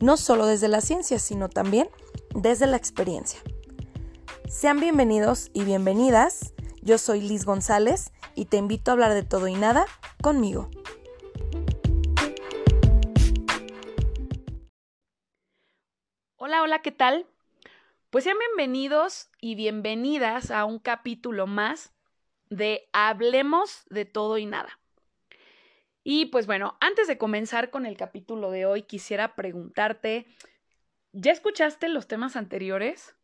no solo desde la ciencia, sino también desde la experiencia. Sean bienvenidos y bienvenidas. Yo soy Liz González y te invito a hablar de todo y nada conmigo. Hola, hola, ¿qué tal? Pues sean bienvenidos y bienvenidas a un capítulo más de Hablemos de todo y nada. Y pues bueno, antes de comenzar con el capítulo de hoy, quisiera preguntarte, ¿ya escuchaste los temas anteriores?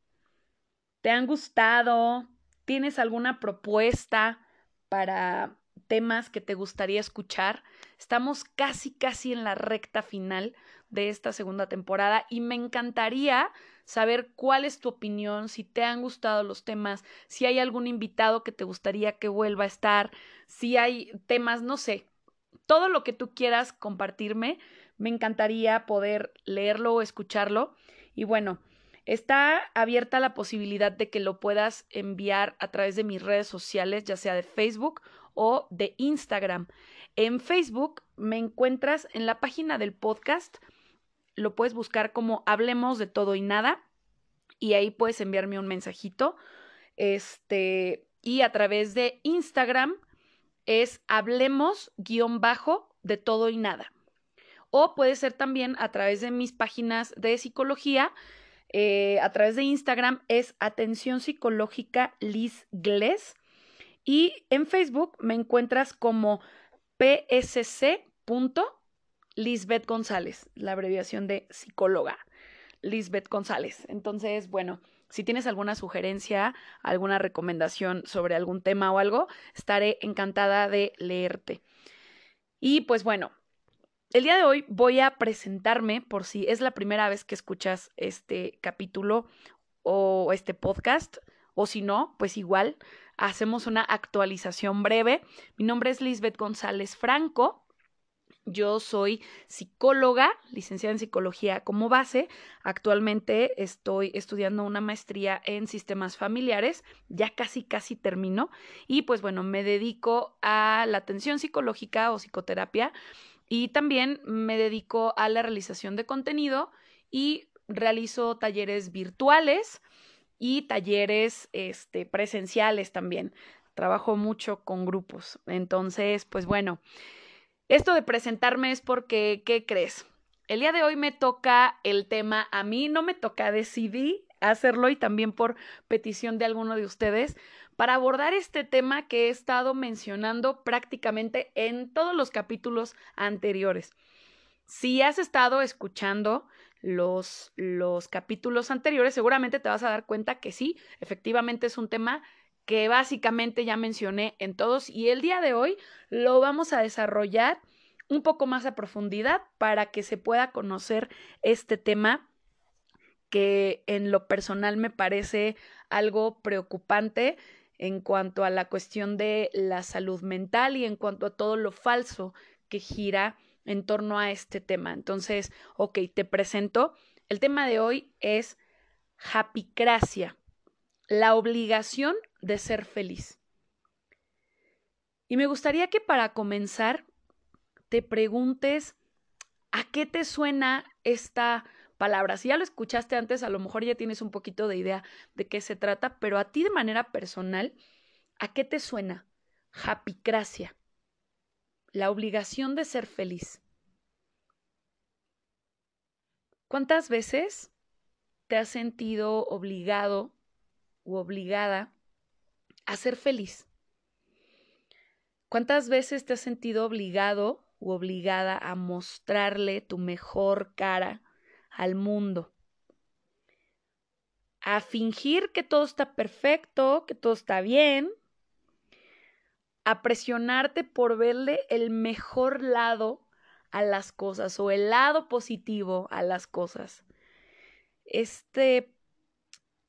¿Te han gustado? ¿Tienes alguna propuesta para temas que te gustaría escuchar? Estamos casi, casi en la recta final de esta segunda temporada y me encantaría saber cuál es tu opinión, si te han gustado los temas, si hay algún invitado que te gustaría que vuelva a estar, si hay temas, no sé, todo lo que tú quieras compartirme, me encantaría poder leerlo o escucharlo. Y bueno, está abierta la posibilidad de que lo puedas enviar a través de mis redes sociales, ya sea de Facebook o de Instagram. En Facebook me encuentras en la página del podcast lo puedes buscar como Hablemos de todo y nada y ahí puedes enviarme un mensajito. Este, y a través de Instagram es Hablemos guion bajo de todo y nada. O puede ser también a través de mis páginas de psicología. Eh, a través de Instagram es Atención Psicológica Liz Gles. Y en Facebook me encuentras como psc. Lisbeth González, la abreviación de psicóloga. Lisbeth González. Entonces, bueno, si tienes alguna sugerencia, alguna recomendación sobre algún tema o algo, estaré encantada de leerte. Y pues bueno, el día de hoy voy a presentarme por si es la primera vez que escuchas este capítulo o este podcast, o si no, pues igual hacemos una actualización breve. Mi nombre es Lisbeth González Franco. Yo soy psicóloga, licenciada en psicología como base. Actualmente estoy estudiando una maestría en sistemas familiares. Ya casi, casi termino. Y pues bueno, me dedico a la atención psicológica o psicoterapia. Y también me dedico a la realización de contenido y realizo talleres virtuales y talleres este, presenciales también. Trabajo mucho con grupos. Entonces, pues bueno. Esto de presentarme es porque, ¿qué crees? El día de hoy me toca el tema, a mí no me toca, decidí hacerlo y también por petición de alguno de ustedes para abordar este tema que he estado mencionando prácticamente en todos los capítulos anteriores. Si has estado escuchando los, los capítulos anteriores, seguramente te vas a dar cuenta que sí, efectivamente es un tema que básicamente ya mencioné en todos y el día de hoy lo vamos a desarrollar un poco más a profundidad para que se pueda conocer este tema que en lo personal me parece algo preocupante en cuanto a la cuestión de la salud mental y en cuanto a todo lo falso que gira en torno a este tema. Entonces, ok, te presento. El tema de hoy es japicracia, la obligación de ser feliz. Y me gustaría que para comenzar te preguntes a qué te suena esta palabra. Si ya lo escuchaste antes, a lo mejor ya tienes un poquito de idea de qué se trata, pero a ti de manera personal, ¿a qué te suena? Japicracia, la obligación de ser feliz. ¿Cuántas veces te has sentido obligado u obligada a ser feliz. ¿Cuántas veces te has sentido obligado u obligada a mostrarle tu mejor cara al mundo? A fingir que todo está perfecto, que todo está bien, a presionarte por verle el mejor lado a las cosas o el lado positivo a las cosas. este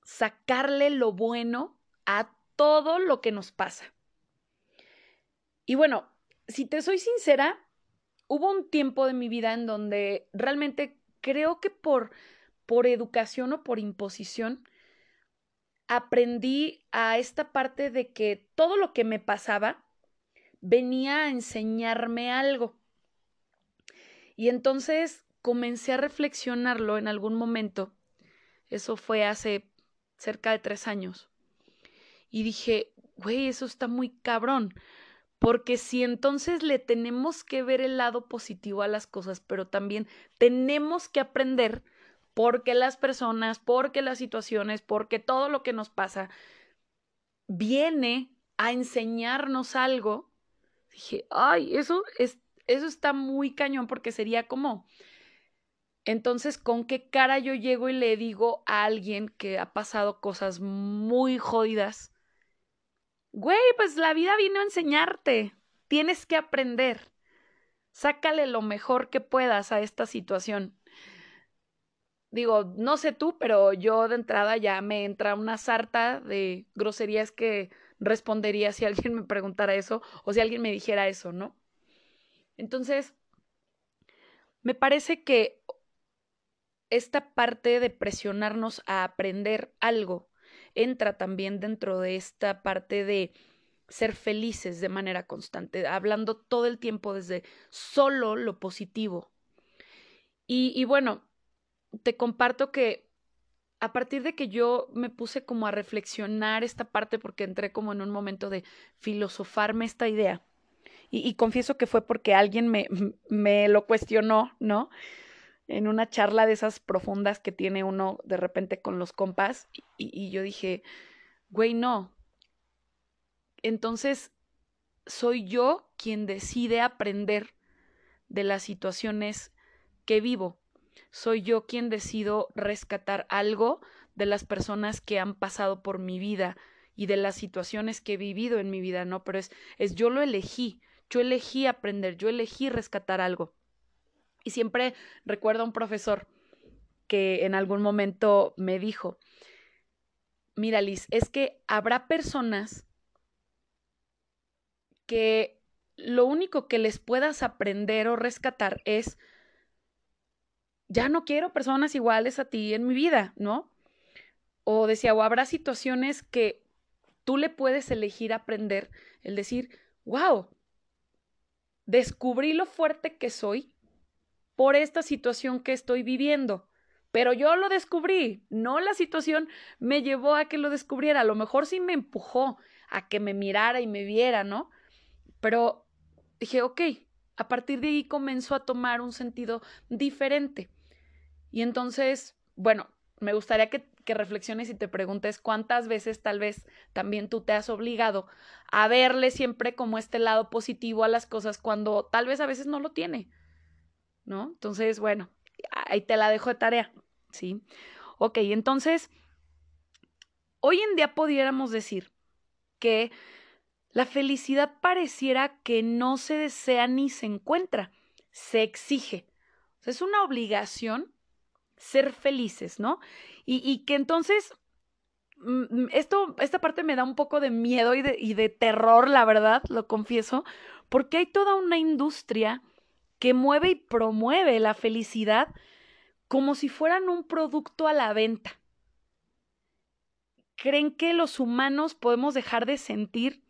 sacarle lo bueno a todo lo que nos pasa. Y bueno, si te soy sincera, hubo un tiempo de mi vida en donde realmente creo que por, por educación o por imposición, aprendí a esta parte de que todo lo que me pasaba venía a enseñarme algo. Y entonces comencé a reflexionarlo en algún momento. Eso fue hace cerca de tres años. Y dije, güey, eso está muy cabrón. Porque si entonces le tenemos que ver el lado positivo a las cosas, pero también tenemos que aprender porque las personas, porque las situaciones, porque todo lo que nos pasa viene a enseñarnos algo. Dije, ay, eso, es, eso está muy cañón porque sería como, entonces, ¿con qué cara yo llego y le digo a alguien que ha pasado cosas muy jodidas? Güey, pues la vida vino a enseñarte. Tienes que aprender. Sácale lo mejor que puedas a esta situación. Digo, no sé tú, pero yo de entrada ya me entra una sarta de groserías que respondería si alguien me preguntara eso o si alguien me dijera eso, ¿no? Entonces, me parece que esta parte de presionarnos a aprender algo entra también dentro de esta parte de ser felices de manera constante, hablando todo el tiempo desde solo lo positivo. Y, bueno, te comparto que a partir de que yo me puse como a reflexionar esta parte porque entré como en un momento de filosofarme esta idea, y, y confieso que fue porque alguien me, me lo cuestionó, ¿no? En una charla de esas profundas que tiene uno de repente con los compas y, yo dije, güey, no. Entonces, soy yo quien decide aprender de las situaciones que vivo. Soy yo quien decido rescatar algo de las personas que han pasado por mi vida y de las situaciones que he vivido en mi vida, ¿no? Pero es, es yo lo elegí, yo elegí aprender, yo elegí rescatar algo. Y siempre recuerdo a un profesor que en algún momento me dijo, mira Liz, es que habrá personas que lo único que les puedas aprender o rescatar es, ya no quiero personas iguales a ti en mi vida, ¿no? O decía, o habrá situaciones que tú le puedes elegir aprender, el decir, wow, descubrí lo fuerte que soy por esta situación que estoy viviendo. Pero yo lo descubrí, no la situación me llevó a que lo descubriera, a lo mejor sí me empujó a que me mirara y me viera, ¿no? Pero dije, ok, a partir de ahí comenzó a tomar un sentido diferente. Y entonces, bueno, me gustaría que, que, reflexiones y te preguntes cuántas veces tal vez también tú te has obligado a verle siempre como este lado positivo a las cosas cuando tal vez a veces no lo tiene. ¿No? Entonces, bueno, ahí te la dejo de tarea, ¿sí? Ok, entonces, hoy en día pudiéramos decir que la felicidad pareciera que no se desea ni se encuentra, se exige. es una obligación ser felices, ¿no? Y, y que entonces mm, esto, esta parte me da un poco de miedo y de, y de terror, la verdad, lo confieso, porque hay toda una industria que mueve y promueve la felicidad como si fueran un producto a la venta. ¿Creen que los humanos podemos dejar de sentir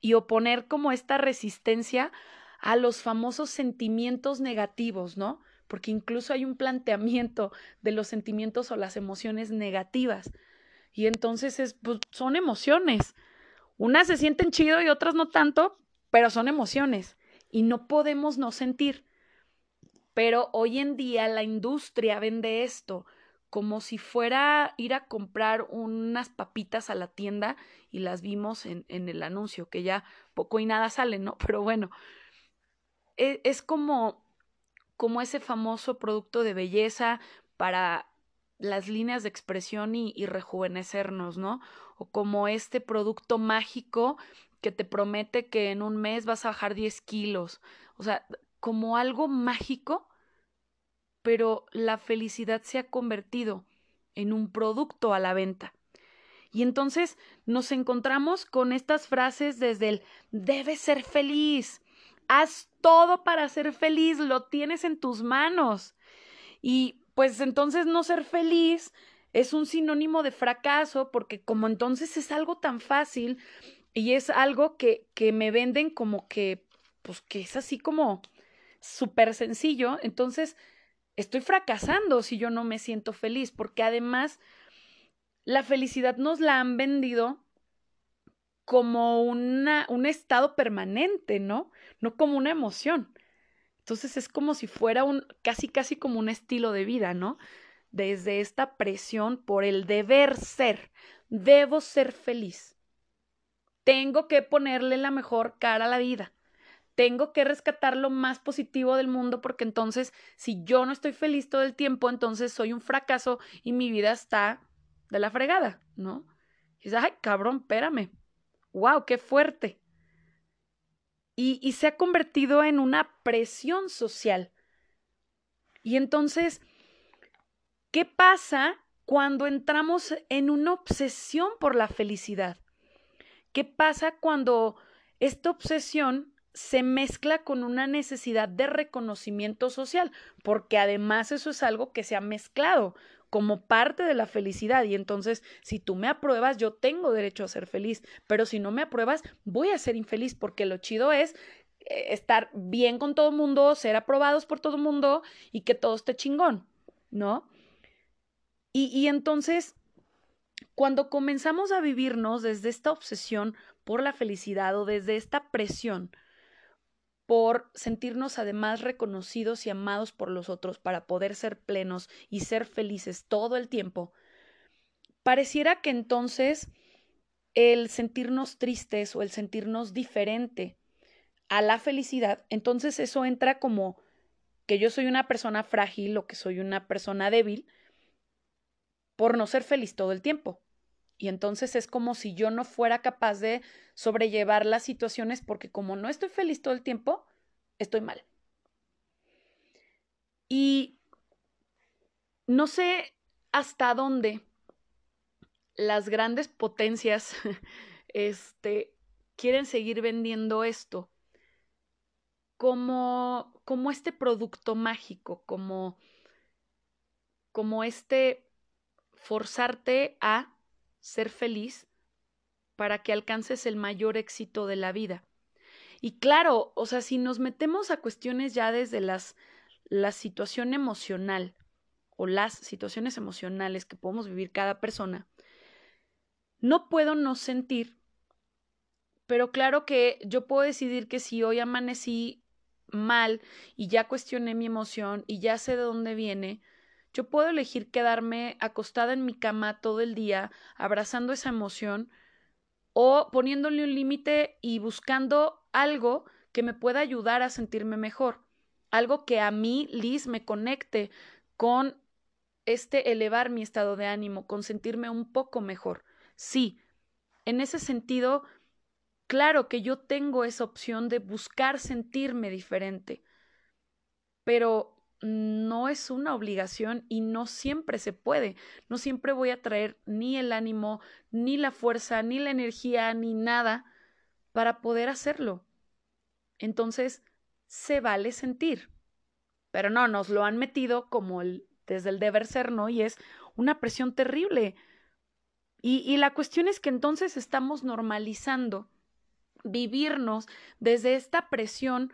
y oponer como esta resistencia a los famosos sentimientos negativos, ¿no? Porque incluso hay un planteamiento de los sentimientos o las emociones negativas. Y entonces es, pues, son emociones. Unas se sienten chido y otras no tanto, pero son emociones. Y no podemos no sentir. Pero hoy en día la industria vende esto como si fuera ir a comprar unas papitas a la tienda y las vimos en, en el anuncio, que ya poco y nada sale, ¿no? Pero bueno, es, es como, como ese famoso producto de belleza para las líneas de expresión y, y, rejuvenecernos, ¿no? O como este producto mágico que te promete que en un mes vas a bajar 10 kilos. O sea, como algo mágico, pero la felicidad se ha convertido en un producto a la venta. Y entonces nos encontramos con estas frases desde el debes ser feliz, haz todo para ser feliz, lo tienes en tus manos. Y pues entonces no ser feliz es un sinónimo de fracaso porque como entonces es algo tan fácil y es algo que, que me venden como que, pues que es así como súper sencillo, entonces estoy fracasando si yo no me siento feliz porque además la felicidad nos la han vendido como una, un estado permanente, ¿no? No como una emoción. Entonces es como si fuera un, casi, casi como un estilo de vida, ¿no? Desde esta presión por el deber ser. Debo ser feliz. Tengo que ponerle la mejor cara a la vida. Tengo que rescatar lo más positivo del mundo porque entonces si yo no estoy feliz todo el tiempo, entonces soy un fracaso y mi vida está de la fregada, ¿no? Y dices, ay, cabrón, espérame. ¡Wow! ¡Qué fuerte! Y, y se ha convertido en una presión social. Y entonces, ¿qué pasa cuando entramos en una obsesión por la felicidad? ¿Qué pasa cuando esta obsesión se mezcla con una necesidad de reconocimiento social? Porque además eso es algo que se ha mezclado como parte de la felicidad. Y entonces, si tú me apruebas, yo tengo derecho a ser feliz, pero si no me apruebas, voy a ser infeliz, porque lo chido es eh, estar bien con todo el mundo, ser aprobados por todo el mundo y que todo esté chingón, ¿no? Y, y entonces, cuando comenzamos a vivirnos desde esta obsesión por la felicidad o desde esta presión, por sentirnos además reconocidos y amados por los otros para poder ser plenos y ser felices todo el tiempo, pareciera que entonces el sentirnos tristes o el sentirnos diferente a la felicidad, entonces eso entra como que yo soy una persona frágil o que soy una persona débil por no ser feliz todo el tiempo. Y entonces es como si yo no fuera capaz de sobrellevar las situaciones porque como no estoy feliz todo el tiempo, estoy mal. Y no sé hasta dónde las grandes potencias este, quieren seguir vendiendo esto como, como este producto mágico, como, como este forzarte a ser feliz para que alcances el mayor éxito de la vida. Y claro, o sea, si nos metemos a cuestiones ya desde las, la situación emocional o las situaciones emocionales que podemos vivir cada persona, no puedo no sentir, pero claro que yo puedo decidir que si hoy amanecí mal y ya cuestioné mi emoción y ya sé de dónde viene, yo puedo elegir quedarme acostada en mi cama todo el día, abrazando esa emoción o poniéndole un límite y buscando algo que me pueda ayudar a sentirme mejor, algo que a mí, Liz, me conecte con este elevar mi estado de ánimo, con sentirme un poco mejor. Sí, en ese sentido, claro que yo tengo esa opción de buscar sentirme diferente, pero no es una obligación y no siempre se puede. No siempre voy a traer ni el ánimo, ni la fuerza, ni la energía, ni nada para poder hacerlo. Entonces, se vale sentir. Pero no, nos lo han metido como desde el deber ser, ¿no? Y es una presión terrible. Y la cuestión es que entonces estamos normalizando vivirnos desde esta presión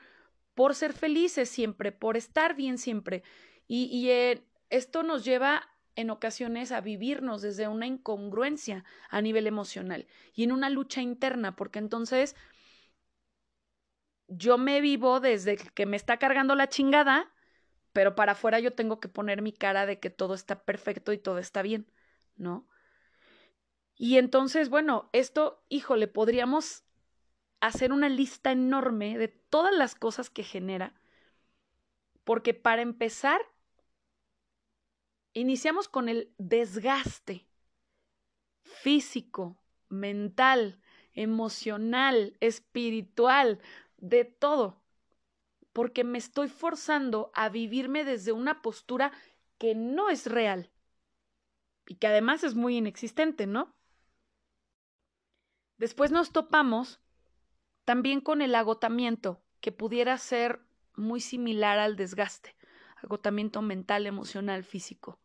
por ser felices siempre, por estar bien siempre. Y, eh, esto nos lleva en ocasiones a vivirnos desde una incongruencia a nivel emocional y en una lucha interna, porque entonces yo me vivo desde que me está cargando la chingada, pero para afuera yo tengo que poner mi cara de que todo está perfecto y todo está bien, ¿no? Y entonces, bueno, esto, híjole, podríamos hacer una lista enorme de todas las cosas que genera, porque para empezar, iniciamos con el desgaste físico, mental, emocional, espiritual, de todo, porque me estoy forzando a vivirme desde una postura que no es real. y que además es muy inexistente, ¿no? Después nos topamos también con el agotamiento, que pudiera ser muy similar al desgaste, agotamiento mental, emocional, físico.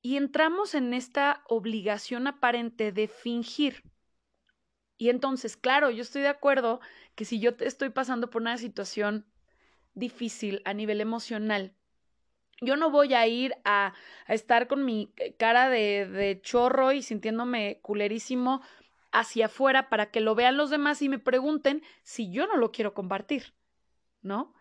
Y entramos en esta obligación aparente de fingir. Y entonces, claro, yo estoy de acuerdo que si yo estoy pasando por una situación difícil a nivel emocional, yo no voy a ir a, estar con mi cara de, de, chorro y sintiéndome culerísimo hacia afuera para que lo vean los demás y me pregunten si yo no lo quiero compartir, ¿no?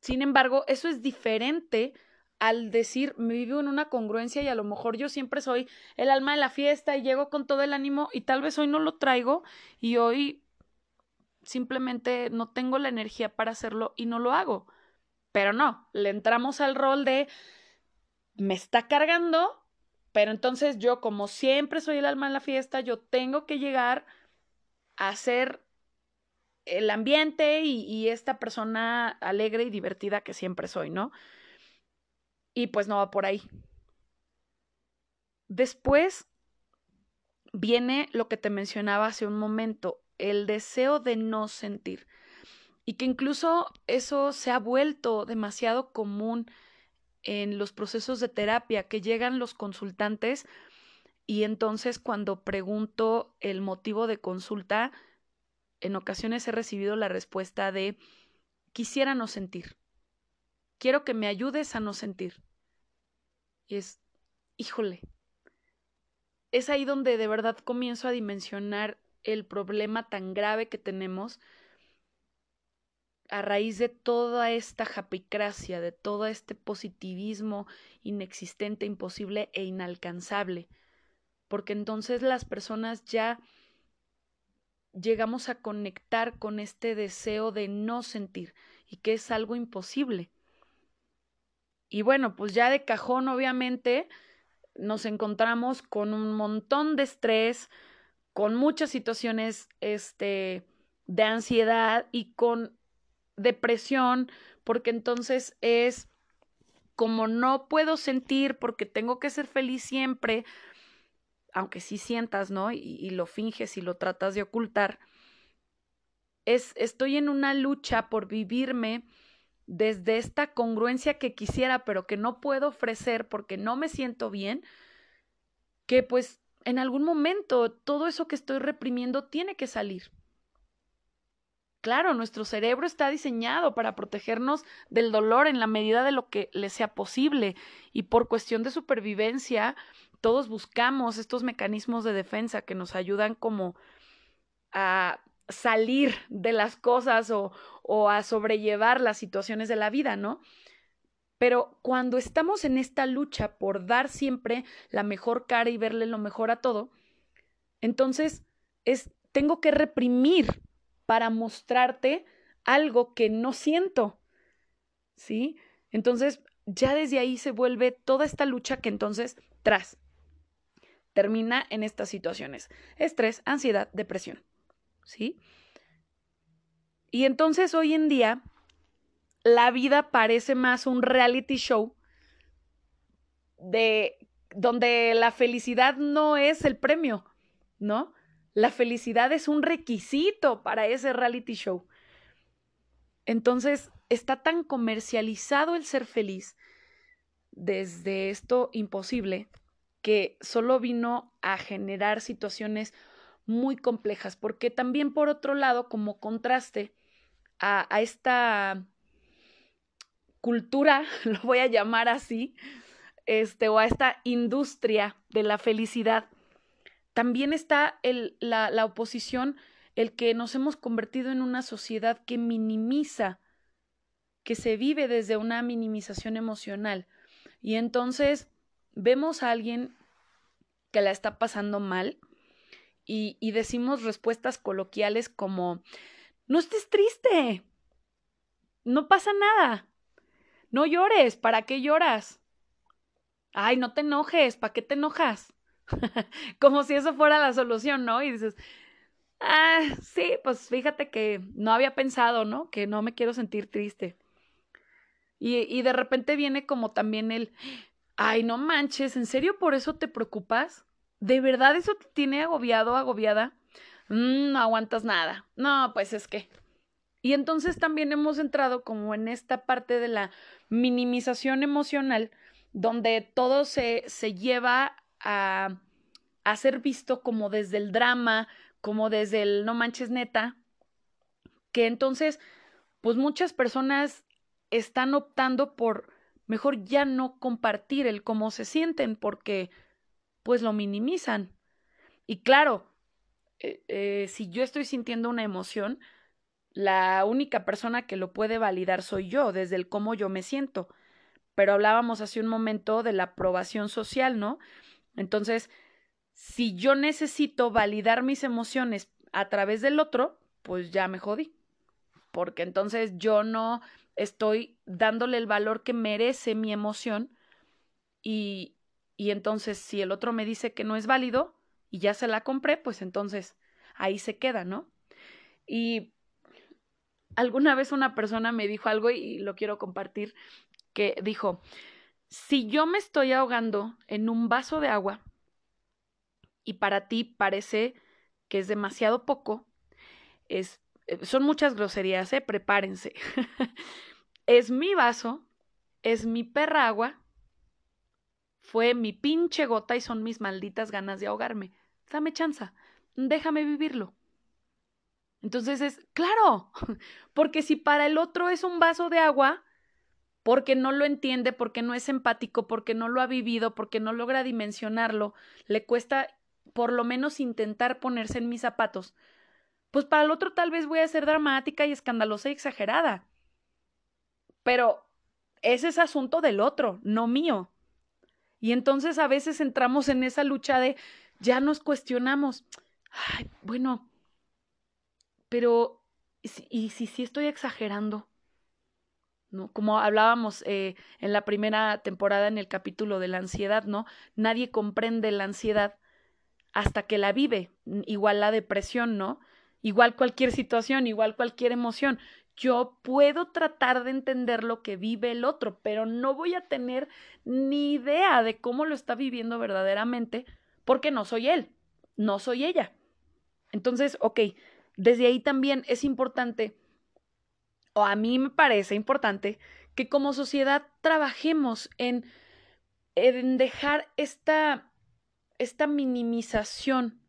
Sin embargo, eso es diferente al decir, me vivo en una congruencia y a lo mejor yo siempre soy el alma de la fiesta y llego con todo el ánimo y tal vez hoy no lo traigo y hoy simplemente no tengo la energía para hacerlo y no lo hago. Pero no, le entramos al rol de me está cargando, pero entonces yo como siempre soy el alma de la fiesta, yo tengo que llegar a ser el ambiente y esta persona alegre y divertida que siempre soy, ¿no? Y pues no va por ahí. Después viene lo que te mencionaba hace un momento, el deseo de no sentir. Y que incluso eso se ha vuelto demasiado común en los procesos de terapia, que llegan los consultantes y entonces cuando pregunto el motivo de consulta, en ocasiones he recibido la respuesta de quisiera no sentir quiero que me ayudes a no sentir. Y es, híjole, es ahí donde de verdad comienzo a dimensionar el problema tan grave que tenemos a raíz de toda esta japicracia, de todo este positivismo inexistente, imposible e inalcanzable. Porque entonces las personas ya llegamos a conectar con este deseo de no sentir y que es algo imposible. Y bueno, pues ya de cajón, obviamente, nos encontramos con un montón de estrés, con muchas situaciones este, de ansiedad y con depresión, porque entonces es como no puedo sentir porque tengo que ser feliz siempre, aunque sí sientas, ¿no? Y, y, lo finges y lo tratas de ocultar, es, estoy en una lucha por vivirme desde esta congruencia que quisiera, pero que no puedo ofrecer porque no me siento bien, que pues en algún momento todo eso que estoy reprimiendo tiene que salir. Claro, nuestro cerebro está diseñado para protegernos del dolor en la medida de lo que le sea posible y por cuestión de supervivencia, todos buscamos estos mecanismos de defensa que nos ayudan como a salir de las cosas o, o a sobrellevar las situaciones de la vida, ¿no? Pero cuando estamos en esta lucha por dar siempre la mejor cara y verle lo mejor a todo, entonces es tengo que reprimir para mostrarte algo que no siento. ¿Sí? Entonces, ya desde ahí se vuelve toda esta lucha que entonces tras termina en estas situaciones: estrés, ansiedad, depresión. ¿sí? Y entonces hoy en día la vida parece más un reality show de donde la felicidad no es el premio, ¿no? La felicidad es un requisito para ese reality show. Entonces, está tan comercializado el ser feliz desde esto imposible que solo vino a generar situaciones muy complejas, porque también por otro lado, como contraste a, esta cultura, lo voy a llamar así, este, o a esta industria de la felicidad, también está el, la, la oposición, el que nos hemos convertido en una sociedad que minimiza, que se vive desde una minimización emocional. Y entonces vemos a alguien que la está pasando mal, y, decimos respuestas coloquiales como, no estés triste, no pasa nada, no llores, ¿para qué lloras? Ay, no te enojes, ¿para qué te enojas? como si eso fuera la solución, ¿no? Y dices, ah, sí, pues fíjate que no había pensado, ¿no? Que no me quiero sentir triste. Y, y de repente viene como también el, Ay, no manches, ¿en serio por eso te preocupas? ¿De verdad eso te tiene agobiado, agobiada? Mm, no aguantas nada. No, pues es que. Y entonces también hemos entrado como en esta parte de la minimización emocional, donde todo se, se lleva a, ser visto como desde el drama, como desde el no manches neta, que entonces, pues muchas personas están optando por mejor ya no compartir el cómo se sienten porque pues lo minimizan. Y claro, eh, eh, si yo estoy sintiendo una emoción, la única persona que lo puede validar soy yo, desde el cómo yo me siento. Pero hablábamos hace un momento de la aprobación social, ¿no? Entonces, si yo necesito validar mis emociones a través del otro, pues ya me jodí. Porque entonces yo no estoy dándole el valor que merece mi emoción y, y entonces si el otro me dice que no es válido y ya se la compré, pues entonces ahí se queda, ¿no? Y alguna vez una persona me dijo algo y lo quiero compartir, que dijo, si yo me estoy ahogando en un vaso de agua y para ti parece que es demasiado poco, es eh, son muchas groserías, ¿eh? Prepárense. es mi vaso, es mi perra agua, fue mi pinche gota y son mis malditas ganas de ahogarme. Dame chanza, déjame vivirlo. Entonces es, claro, porque si para el otro es un vaso de agua, porque no lo entiende, porque no es empático, porque no lo ha vivido, porque no logra dimensionarlo, le cuesta por lo menos intentar ponerse en mis zapatos, pues para el otro tal vez voy a ser dramática y escandalosa y exagerada. Pero ese es asunto del otro, no mío. Y entonces a veces entramos en esa lucha de ya nos cuestionamos. Ay, bueno, pero ¿y si sí estoy exagerando? Como hablábamos eh, en la primera temporada en el capítulo de la ansiedad, ¿no? Nadie comprende la ansiedad hasta que la vive, igual la depresión, ¿no? igual cualquier situación, igual cualquier emoción. Yo puedo tratar de entender lo que vive el otro, pero no voy a tener ni idea de cómo lo está viviendo verdaderamente porque no soy él, no soy ella. Entonces, ok, desde ahí también es importante, o a mí me parece importante, que como sociedad trabajemos en, en dejar esta, esta minimización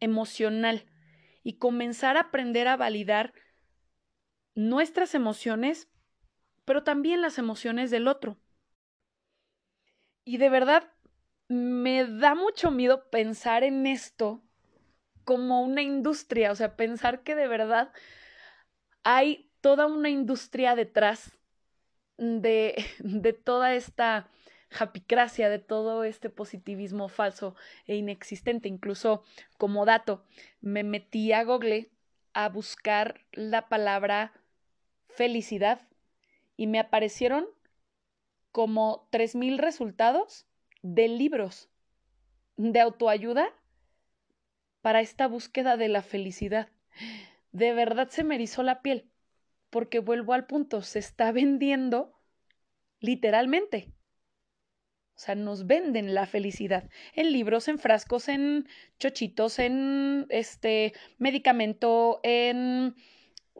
emocional y comenzar a aprender a validar nuestras emociones, pero también las emociones del otro. Y de verdad, me da mucho miedo pensar en esto como una industria, o sea, pensar que de verdad hay toda una industria detrás de, de toda esta japicracia, de todo este positivismo falso e inexistente. Incluso como dato, me metí a Google a buscar la palabra felicidad y me aparecieron como 3.000 resultados de libros de autoayuda para esta búsqueda de la felicidad. De verdad se me erizó la piel, porque vuelvo al punto, se está vendiendo literalmente. O sea, nos venden la felicidad en libros, en frascos, en chochitos, en este medicamento, en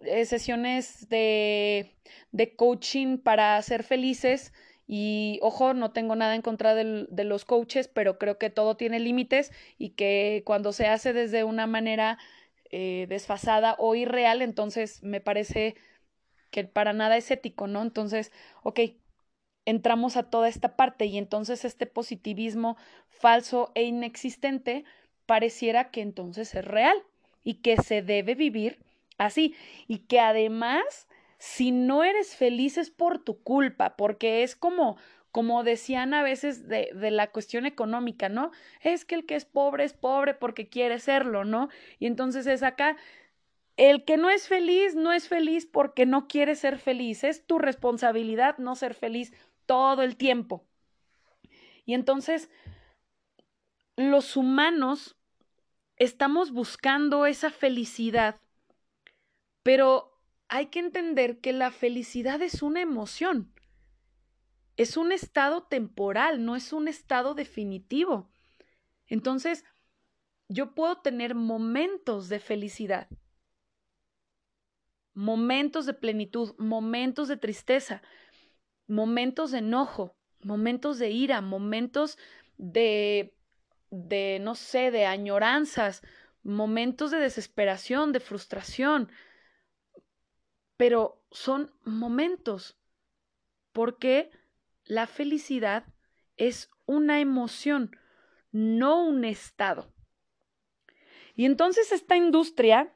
eh, sesiones de, de, coaching para ser felices. Y ojo, no tengo nada en contra de los coaches, pero creo que todo tiene límites y que cuando se hace desde una manera eh, desfasada o irreal, entonces me parece que para nada es ético, ¿no? Entonces, ok, entramos a toda esta parte y entonces este positivismo falso e inexistente pareciera que entonces es real y que se debe vivir así y que además si no eres feliz es por tu culpa porque es como como decían a veces de, de, la cuestión económica, ¿no? Es que el que es pobre es pobre porque quiere serlo, ¿no? Y entonces es acá, el que no es feliz no es feliz porque no quiere ser feliz, es tu responsabilidad no ser feliz todo el tiempo. Y entonces, los humanos estamos buscando esa felicidad, pero hay que entender que la felicidad es una emoción. es un estado temporal, no es un estado definitivo. Entonces, yo puedo tener momentos de felicidad, momentos de plenitud, momentos de tristeza, momentos de enojo, momentos de ira, momentos de, de, no sé, de añoranzas, momentos de desesperación, de frustración, pero son momentos, porque la felicidad es una emoción, no un estado. Y entonces esta industria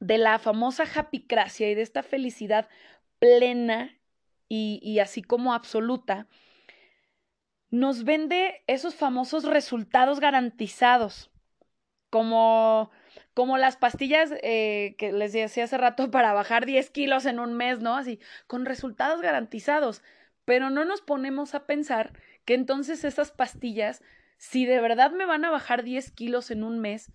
de la famosa happycracia y de esta felicidad plena y, y así como absoluta, nos vende esos famosos resultados garantizados, como, como las pastillas eh, que les decía hace rato para bajar 10 kilos en un mes, ¿no? Así, con resultados garantizados. Pero no nos ponemos a pensar que entonces esas pastillas, si de verdad me van a bajar 10 kilos en un mes,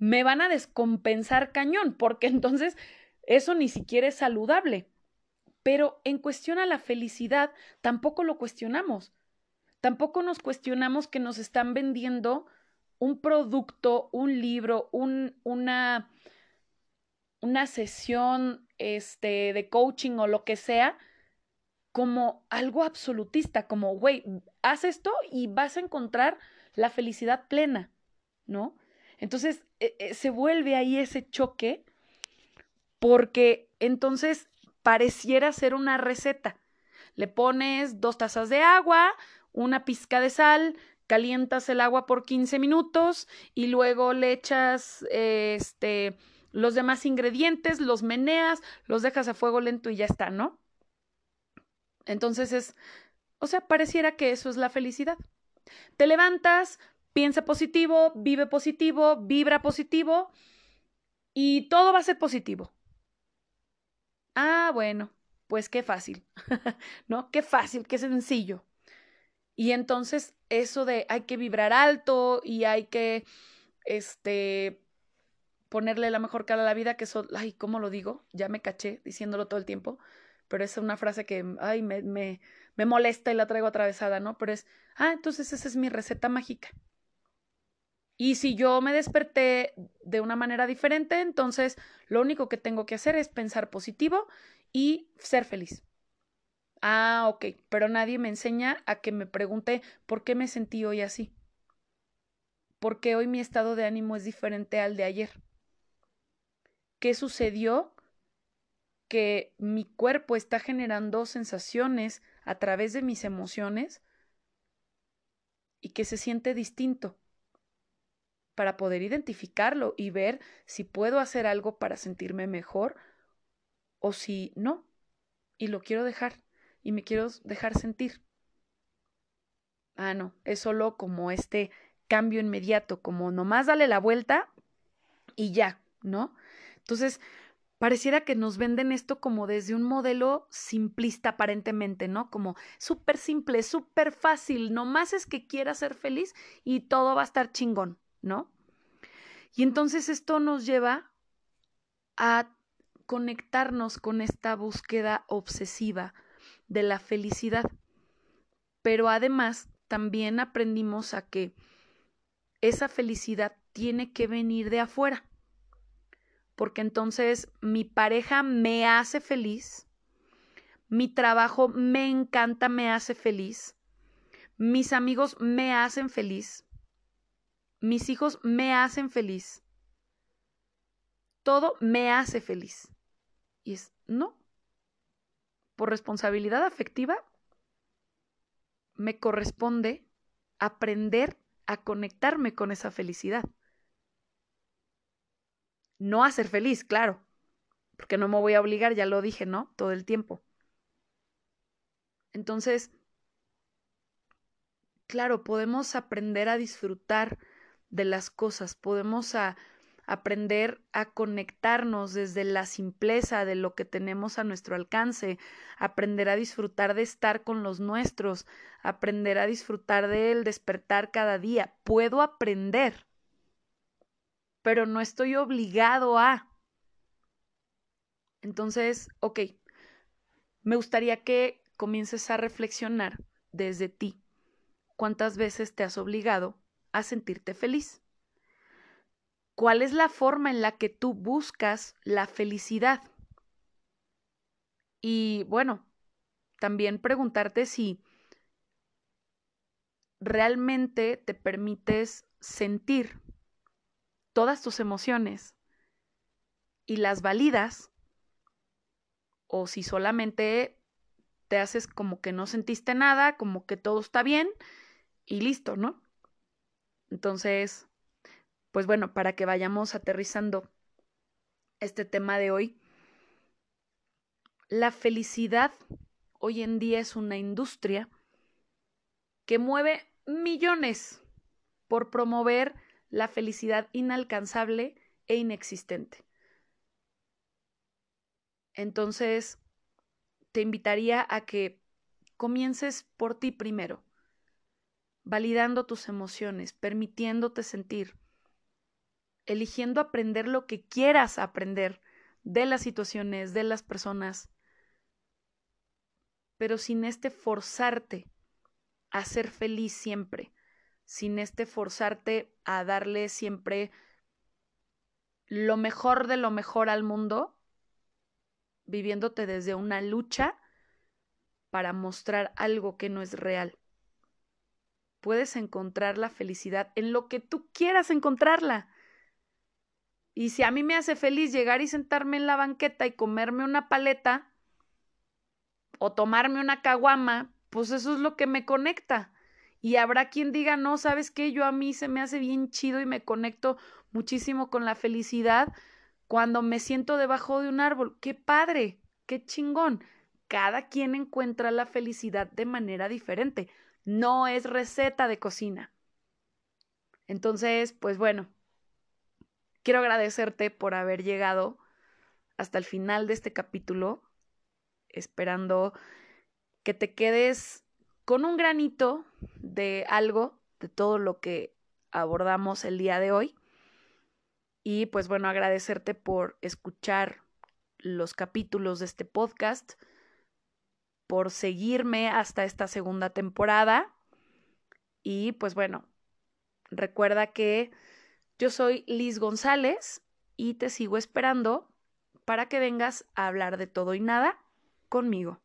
me van a descompensar cañón, porque entonces eso ni siquiera es saludable. Pero en cuestión a la felicidad, tampoco lo cuestionamos. Tampoco nos cuestionamos que nos están vendiendo un producto, un libro, un, una, una sesión este, de coaching o lo que sea, como algo absolutista, como, güey, haz esto y vas a encontrar la felicidad plena, ¿no? Entonces e, e, se vuelve ahí ese choque porque entonces pareciera ser una receta. Le pones dos tazas de agua, una pizca de sal, calientas el agua por 15 minutos y luego le echas este los demás ingredientes, los meneas, los dejas a fuego lento y ya está, ¿no? Entonces es, o sea, pareciera que eso es la felicidad. Te levantas, piensa positivo, vive positivo, vibra positivo y todo va a ser positivo. Ah, bueno, pues qué fácil, ¿no? Qué fácil, qué sencillo. Y entonces eso de hay que vibrar alto y hay que, este, ponerle la mejor cara a la vida, que eso, ay, ¿cómo lo digo? Ya me caché diciéndolo todo el tiempo, pero es una frase que, ay, me, me, me molesta y la traigo atravesada, ¿no? Pero es, ah, entonces esa es mi receta mágica. Y si yo me desperté de una manera diferente, entonces lo único que tengo que hacer es pensar positivo y ser feliz. Ah, ok, pero nadie me enseña a que me pregunte por qué me sentí hoy así. Porque hoy mi estado de ánimo es diferente al de ayer. ¿Qué sucedió? Que mi cuerpo está generando sensaciones a través de mis emociones y que se siente distinto para poder identificarlo y ver si puedo hacer algo para sentirme mejor o si no, y lo quiero dejar y me quiero dejar sentir. Ah, no, es solo como este cambio inmediato, como nomás dale la vuelta y ya, ¿no? Entonces, pareciera que nos venden esto como desde un modelo simplista aparentemente, ¿no? Como súper simple, súper fácil, nomás es que quiera ser feliz y todo va a estar chingón. ¿No? Y entonces esto nos lleva a conectarnos con esta búsqueda obsesiva de la felicidad. Pero además también aprendimos a que esa felicidad tiene que venir de afuera. Porque entonces mi pareja me hace feliz, mi trabajo me encanta, me hace feliz, mis amigos me hacen feliz, mis hijos me hacen feliz. Todo me hace feliz. Y es, no. Por responsabilidad afectiva, me corresponde aprender a conectarme con esa felicidad. No a ser feliz, claro, porque no me voy a obligar, ya lo dije, ¿no? Todo el tiempo. Entonces, claro, podemos aprender a disfrutar de las cosas, podemos aprender a conectarnos desde la simpleza de lo que tenemos a nuestro alcance, aprender a disfrutar de estar con los nuestros, aprender a disfrutar del despertar cada día. Puedo aprender, pero no estoy obligado a. Entonces, ok, me gustaría que comiences a reflexionar desde ti cuántas veces te has obligado a sentirte feliz. ¿Cuál es la forma en la que tú buscas la felicidad? Y bueno, también preguntarte si realmente te permites sentir todas tus emociones y las validas o si solamente te haces como que no sentiste nada, como que todo está bien y listo, ¿no? Entonces, pues bueno, para que vayamos aterrizando este tema de hoy, la felicidad hoy en día es una industria que mueve millones por promover la felicidad inalcanzable e inexistente. Entonces, te invitaría a que comiences por ti primero, validando tus emociones, permitiéndote sentir, eligiendo aprender lo que quieras aprender de las situaciones, de las personas, pero sin este forzarte a ser feliz siempre, sin este forzarte a darle siempre lo mejor de lo mejor al mundo, viviéndote desde una lucha para mostrar algo que no es real. Puedes encontrar la felicidad en lo que tú quieras encontrarla. Y si a mí me hace feliz llegar y sentarme en la banqueta y comerme una paleta o tomarme una caguama, pues eso es lo que me conecta. Y habrá quien diga, no, sabes qué, yo a mí se me hace bien chido y me conecto muchísimo con la felicidad cuando me siento debajo de un árbol. ¡Qué padre! ¡Qué chingón! Cada quien encuentra la felicidad de manera diferente. No es receta de cocina. Entonces, pues bueno, quiero agradecerte por haber llegado hasta el final de este capítulo, esperando que te quedes con un granito de algo, de todo lo que abordamos el día de hoy. Y pues bueno, agradecerte por escuchar los capítulos de este podcast, por seguirme hasta esta segunda temporada. Y pues bueno, recuerda que yo soy Liz González y te sigo esperando para que vengas a hablar de todo y nada conmigo.